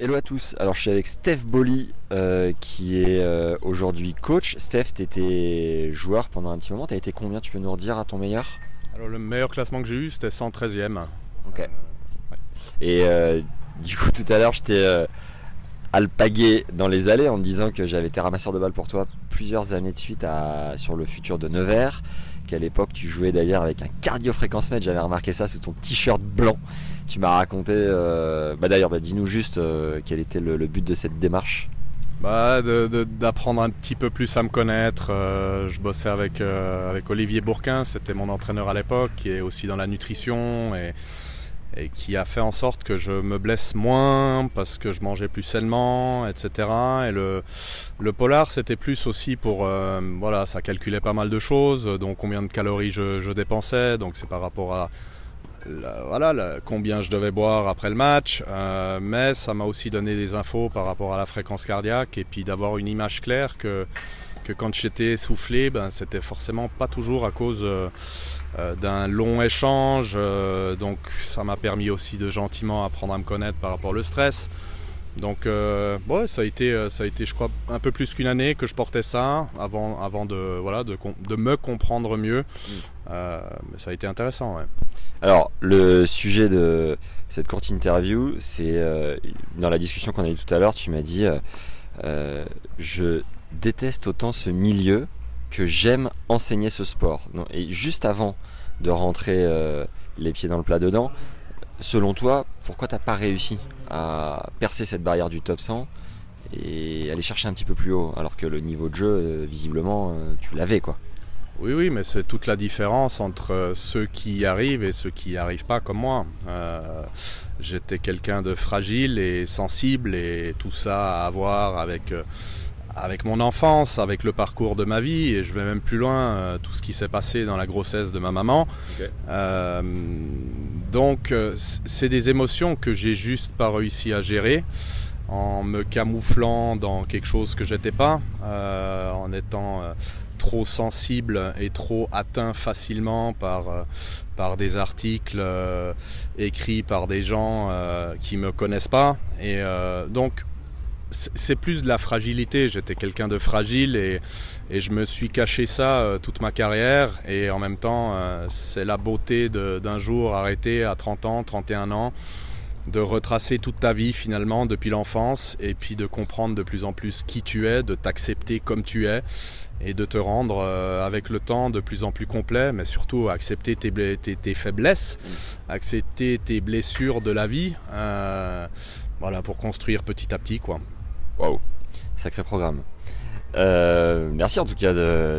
Hello à tous, alors je suis avec Steph Bolly euh, qui est euh, aujourd'hui coach. Steph, tu étais joueur pendant un petit moment, tu as été combien? Tu peux nous redire à ton meilleur? Alors le meilleur classement que j'ai eu c'était 113e. Ok. Et euh, du coup tout à l'heure je t'ai alpagué dans les allées en te disant que j'avais été ramasseur de balles pour toi plusieurs années de suite à, sur le futur de Nevers. Qu'à l'époque tu jouais d'ailleurs avec un cardio j'avais remarqué ça sous ton t-shirt blanc. Tu m'as raconté, euh, bah d'ailleurs bah dis-nous juste euh, quel était le, but de cette démarche? Bah, d'apprendre un petit peu plus à me connaître. Euh, je bossais avec, avec Olivier Bourquin, c'était mon entraîneur à l'époque, qui est aussi dans la nutrition et, et qui a fait en sorte que je me blesse moins parce que je mangeais plus sainement, etc. Et le, le polar, c'était plus aussi pour. euh, voilà, ça calculait pas mal de choses, donc combien de calories je, dépensais, donc c'est par rapport à. voilà, combien je devais boire après le match, euh, mais ça m'a aussi donné des infos par rapport à la fréquence cardiaque et puis d'avoir une image claire que, que quand j'étais essoufflé, ben, c'était forcément pas toujours à cause euh, euh, d'un long échange. euh, donc ça m'a permis aussi de gentiment apprendre à me connaître par rapport au stress. Donc euh, ouais, ça a été, ça a été, je crois, un peu plus qu'une année que je portais ça avant, avant de, voilà, de, de me comprendre mieux. Euh, mais ça a été intéressant. Ouais. Alors, le sujet de cette courte interview, c'est euh, dans la discussion qu'on a eue tout à l'heure, tu m'as dit Je déteste autant ce milieu que j'aime enseigner ce sport. Et juste avant de rentrer euh, les pieds dans le plat dedans, selon toi, pourquoi t'as pas réussi à percer cette barrière du top 100 et aller chercher un petit peu plus haut alors que le niveau de jeu, euh, visiblement, euh, tu l'avais quoi Oui, oui, mais c'est toute la différence entre ceux qui y arrivent et ceux qui n'y arrivent pas comme moi. J'étais quelqu'un de fragile et sensible et tout ça à voir avec, avec mon enfance, avec le parcours de ma vie et je vais même plus loin, euh, tout ce qui s'est passé dans la grossesse de ma maman. Euh, donc euh, c'est des émotions que j'ai juste pas réussi à gérer en me camouflant dans quelque chose que j'étais pas, euh, en étant trop sensible et trop atteint facilement par, par des articles écrits par des gens qui me connaissent pas. Et donc c'est plus de la fragilité. J'étais quelqu'un de fragile et, je me suis caché ça euh, toute ma carrière. Et en même temps, euh, c'est la beauté d'un jour arrêté à 30 ans, 31 ans, de retracer toute ta vie finalement depuis l'enfance et puis de comprendre de plus en plus qui tu es, de t'accepter comme tu es et de te rendre euh, avec le temps de plus en plus complet, mais surtout accepter tes, tes- faiblesses, accepter tes blessures de la vie, voilà, pour construire petit à petit quoi. Waouh, sacré programme. Euh, merci en tout cas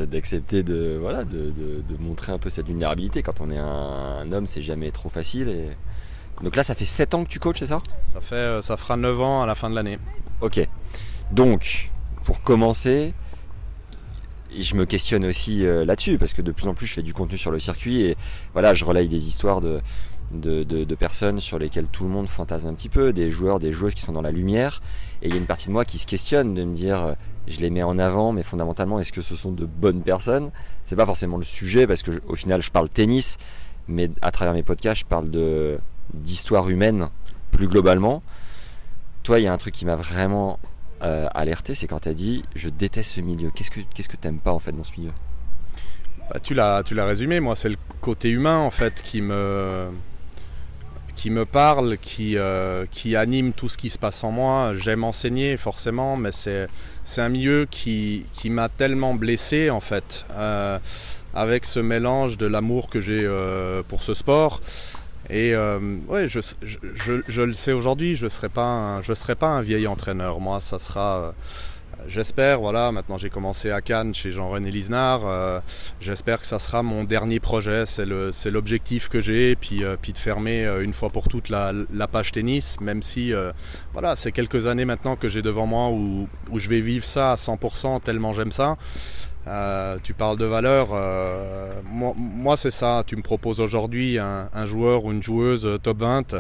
d'accepter de, voilà, de, de- de montrer un peu cette vulnérabilité. Quand on est un, un homme, c'est jamais trop facile. Et... Donc là, ça fait 7 ans que tu coaches, c'est ça? Ça fait, euh, ça fera 9 ans à la fin de l'année. Ok. Donc, pour commencer, je me questionne aussi euh, là-dessus, parce que de plus en plus, je fais du contenu sur le circuit et voilà, je relaye des histoires de, de, personnes sur lesquelles tout le monde fantasme un petit peu, des joueurs, des joueuses qui sont dans la lumière. Et il y a une partie de moi qui se questionne de me dire, euh, je les mets en avant, mais fondamentalement, est-ce que ce sont de bonnes personnes? C'est pas forcément le sujet, parce que au final, je parle tennis, mais à travers mes podcasts, je parle de d'histoire humaine plus globalement. Toi, il y a un truc qui m'a vraiment euh, alerté, c'est quand tu as dit je déteste ce milieu. Qu'est-ce que qu'est-ce que t'aimes pas en fait dans ce milieu? Bah, tu l'as, tu l'as résumé. Moi, c'est le côté humain en fait qui me, qui me parle, qui, euh, qui anime tout ce qui se passe en moi. J'aime enseigner forcément, mais c'est, c'est un milieu qui, qui m'a tellement blessé en fait, euh, avec ce mélange de l'amour que j'ai euh, pour ce sport. Et euh, ouais, je, je, je- le sais aujourd'hui, je ne serai, pas je serai pas un vieil entraîneur. Moi, ça sera. Euh, j'espère, voilà, maintenant j'ai commencé à Cannes chez Jean-René Lisnard. Euh, j'espère que ça sera mon dernier projet. C'est, l'objectif que j'ai. Puis, euh, de fermer une fois pour toutes la, page tennis, même si voilà, c'est quelques années maintenant que j'ai devant moi où, où je vais vivre ça à 100% tellement j'aime ça. Euh, tu parles de valeur, euh, moi, c'est ça, tu me proposes aujourd'hui un, joueur ou une joueuse top 20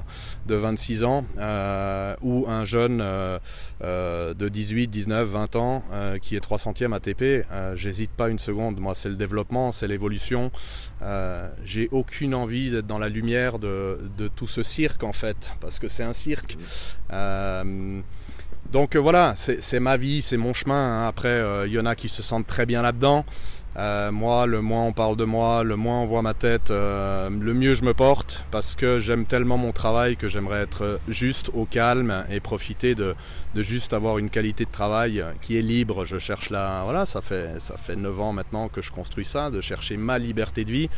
de 26 ans euh, ou un jeune de 18, 19, 20 ans qui est 300e ATP, j'hésite pas une seconde, moi c'est le développement, c'est l'évolution, j'ai aucune envie d'être dans la lumière de, tout ce cirque en fait, parce que c'est un cirque. Donc euh, voilà, c'est ma vie, c'est mon chemin. Hein. Après, euh, il y en a qui se sentent très bien là-dedans. Euh, moi, le moins on parle de moi, le moins on voit ma tête, le mieux je me porte parce que j'aime tellement mon travail que j'aimerais être juste au calme et profiter de, juste avoir une qualité de travail qui est libre. Je cherche là, voilà, ça fait ça fait 9 ans maintenant que je construis ça, de chercher ma liberté de vie.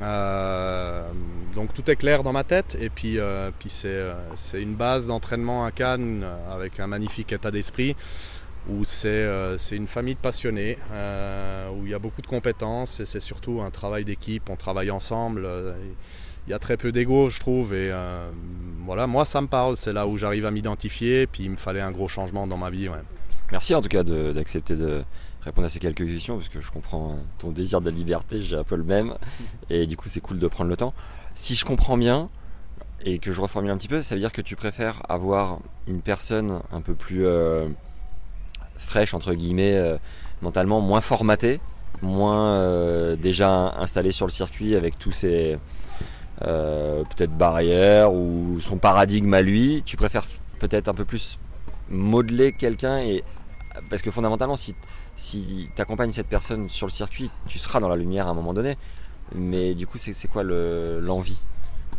Euh, donc tout est clair dans ma tête et puis, euh, puis euh, c'est, une base d'entraînement à Cannes avec un magnifique état d'esprit où c'est, une famille de passionnés, où il y a beaucoup de compétences et c'est surtout un travail d'équipe, on travaille ensemble. il y a très peu d'ego, je trouve, et voilà, moi ça me parle, c'est là où j'arrive à m'identifier, puis il me fallait un gros changement dans ma vie. Merci en tout cas d'accepter de, répondre à ces quelques questions parce que je comprends ton désir de liberté, j'ai un peu le même et du coup c'est cool de prendre le temps. Si je comprends bien et que je reformule un petit peu, ça veut dire que tu préfères avoir une personne un peu plus euh, fraîche entre guillemets, euh, mentalement moins formatée, moins euh, déjà installée sur le circuit avec tous ses peut-être barrières ou son paradigme à lui. Tu préfères peut-être un peu plus modeler quelqu'un et parce que fondamentalement si si tu accompagnes cette personne sur le circuit, tu seras dans la lumière à un moment donné. Mais du coup, c'est quoi l'envie?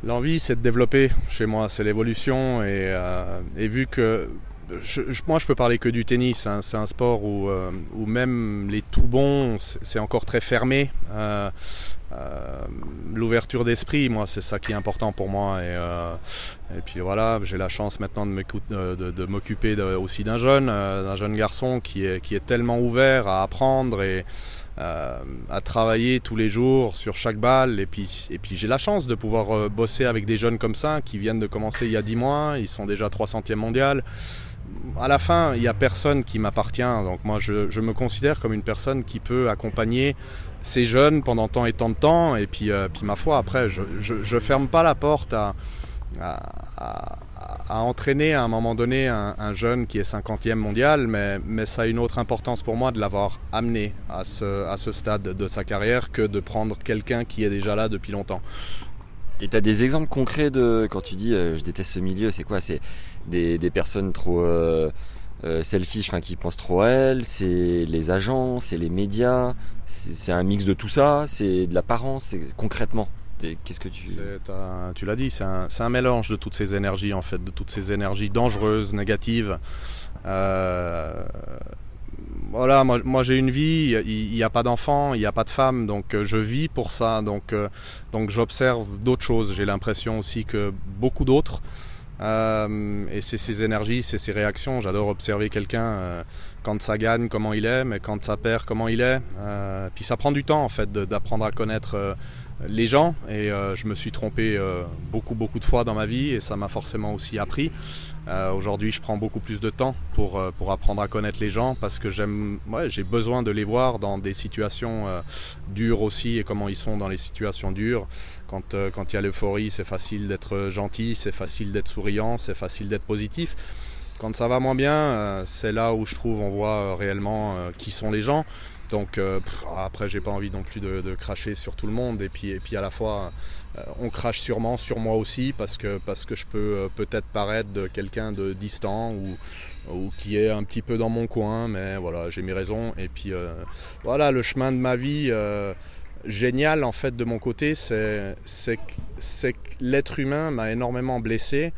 L'envie, c'est de développer chez moi, c'est l'évolution. Et, euh, vu que moi, je peux parler que du tennis. Hein. c'est un sport où, euh, où, même les tout bons, c'est encore très fermé. Euh, euh, l'ouverture d'esprit, moi, c'est ça qui est important pour moi. Et, euh, et puis voilà, j'ai la chance maintenant de m'occuper aussi d'un jeune, euh, d'un jeune garçon qui est, tellement ouvert à apprendre et à travailler tous les jours sur chaque balle. Et puis, et puis j'ai la chance de pouvoir bosser avec des jeunes comme ça qui viennent de commencer il y a 10 mois. Ils sont déjà 300e mondial à la fin, il n'y a personne qui m'appartient. Donc moi, je, je, me considère comme une personne qui peut accompagner ces jeunes pendant tant et tant de temps. Et puis, euh, ma foi, après, je ne ferme pas la porte à, entraîner à un moment donné un, jeune qui est 50e mondial, mais, ça a une autre importance pour moi de l'avoir amené à ce stade de sa carrière que de prendre quelqu'un qui est déjà là depuis longtemps. Et tu as des exemples concrets de quand tu dis euh, je déteste ce milieu, c'est quoi? C'est des, des, personnes trop euh, euh, selfish, enfin qui pensent trop à elles, c'est les agents, c'est les médias, c'est un mix de tout ça, c'est de l'apparence, concrètement. Qu'est-ce que tu... Tu l'as dit, c'est un, un, mélange de toutes ces énergies en fait, de toutes ces énergies dangereuses, négatives. Euh, voilà, moi, moi j'ai une vie, il n'y a pas d'enfant, il n'y a pas de femme, donc euh, je vis pour ça, donc, euh, donc j'observe d'autres choses. J'ai l'impression aussi que beaucoup d'autres euh, et c'est ses énergies, c'est ses réactions. J'adore observer quelqu'un euh, quand ça gagne, comment il est, mais quand ça perd, comment il est. Euh, puis ça prend du temps en fait d'apprendre à connaître les gens. Et je me suis trompé beaucoup beaucoup de fois dans ma vie et ça m'a forcément aussi appris. Euh, aujourd'hui, je prends beaucoup plus de temps pour, euh, pour apprendre à connaître les gens parce que j'aime, ouais, j'ai besoin de les voir dans des situations euh, dures aussi et comment ils sont dans les situations dures. Quand quand il y a l'euphorie, c'est facile d'être gentil, c'est facile d'être souriant, c'est facile d'être positif. Quand ça va moins bien, c'est là où je trouve on voit réellement qui sont les gens. Donc après, j'ai pas envie non plus de, cracher sur tout le monde et puis à la fois euh, on crache sûrement sur moi aussi parce que, je peux euh, peut-être paraître de quelqu'un de distant ou, ou qui est un petit peu dans mon coin, mais voilà, j'ai mes raisons. Et puis euh, voilà, le chemin de ma vie génial en fait de mon côté, c'est que l'être humain m'a énormément blessé.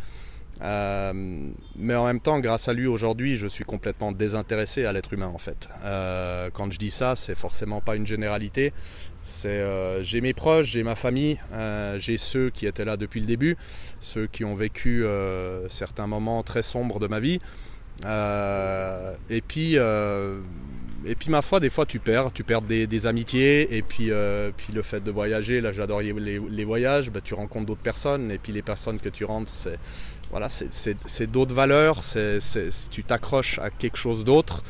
Euh, mais en même temps, grâce à lui aujourd'hui, je suis complètement désintéressé à l'être humain en fait. Euh, quand je dis ça, c'est forcément pas une généralité. C'est euh, j'ai mes proches, j'ai ma famille, j'ai ceux qui étaient là depuis le début, ceux qui ont vécu certains moments très sombres de ma vie. Et puis, et puis ma foi, des fois tu perds, tu perds des, amitiés. Et puis, euh, puis le fait de voyager, là j'adore les, voyages, bah, tu rencontres d'autres personnes. Et puis les personnes que tu rentres, c'est voilà, d'autres valeurs. Tu t'accroches à quelque chose d'autre.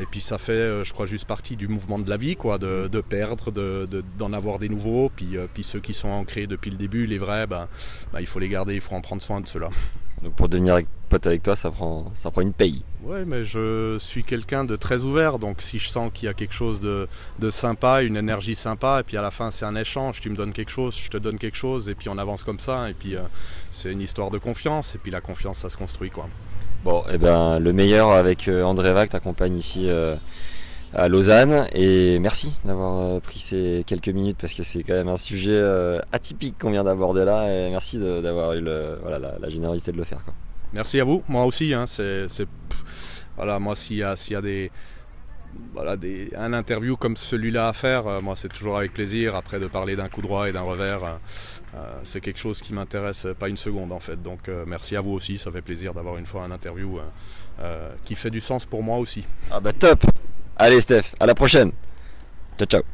Et puis ça fait, je crois, juste partie du mouvement de la vie, quoi, de, perdre, d'en de, avoir des nouveaux. Puis, puis ceux qui sont ancrés depuis le début, les vrais, bah, bah, il faut les garder, il faut en prendre soin de ceux-là. Donc pour devenir pote avec toi, ça prend, ça prend une paye. Ouais, mais je suis quelqu'un de très ouvert, donc si je sens qu'il y a quelque chose de, de, sympa, une énergie sympa, et puis à la fin c'est un échange, tu me donnes quelque chose, je te donne quelque chose, et puis on avance comme ça, et puis euh, c'est une histoire de confiance, et puis la confiance ça se construit quoi. Bon, et eh ben le meilleur avec euh, André Vac t'accompagne ici. Euh, à Lausanne. Et merci d'avoir euh, pris ces quelques minutes parce que c'est quand même un sujet euh, atypique qu'on vient d'aborder là. Et merci d'avoir eu le, voilà, la, générosité de le faire. Quoi. Merci à vous. Moi aussi. Hein, c'est, voilà, moi s'il y y a des voilà, des, un interview comme celui-là à faire, euh, moi c'est toujours avec plaisir. Après de parler d'un coup droit et d'un revers, c'est quelque chose qui m'intéresse pas une seconde en fait. Donc merci à vous aussi, ça fait plaisir d'avoir une fois un interview qui fait du sens pour moi aussi. Ah bah top Allez Steph, à la prochaine. Ciao ciao.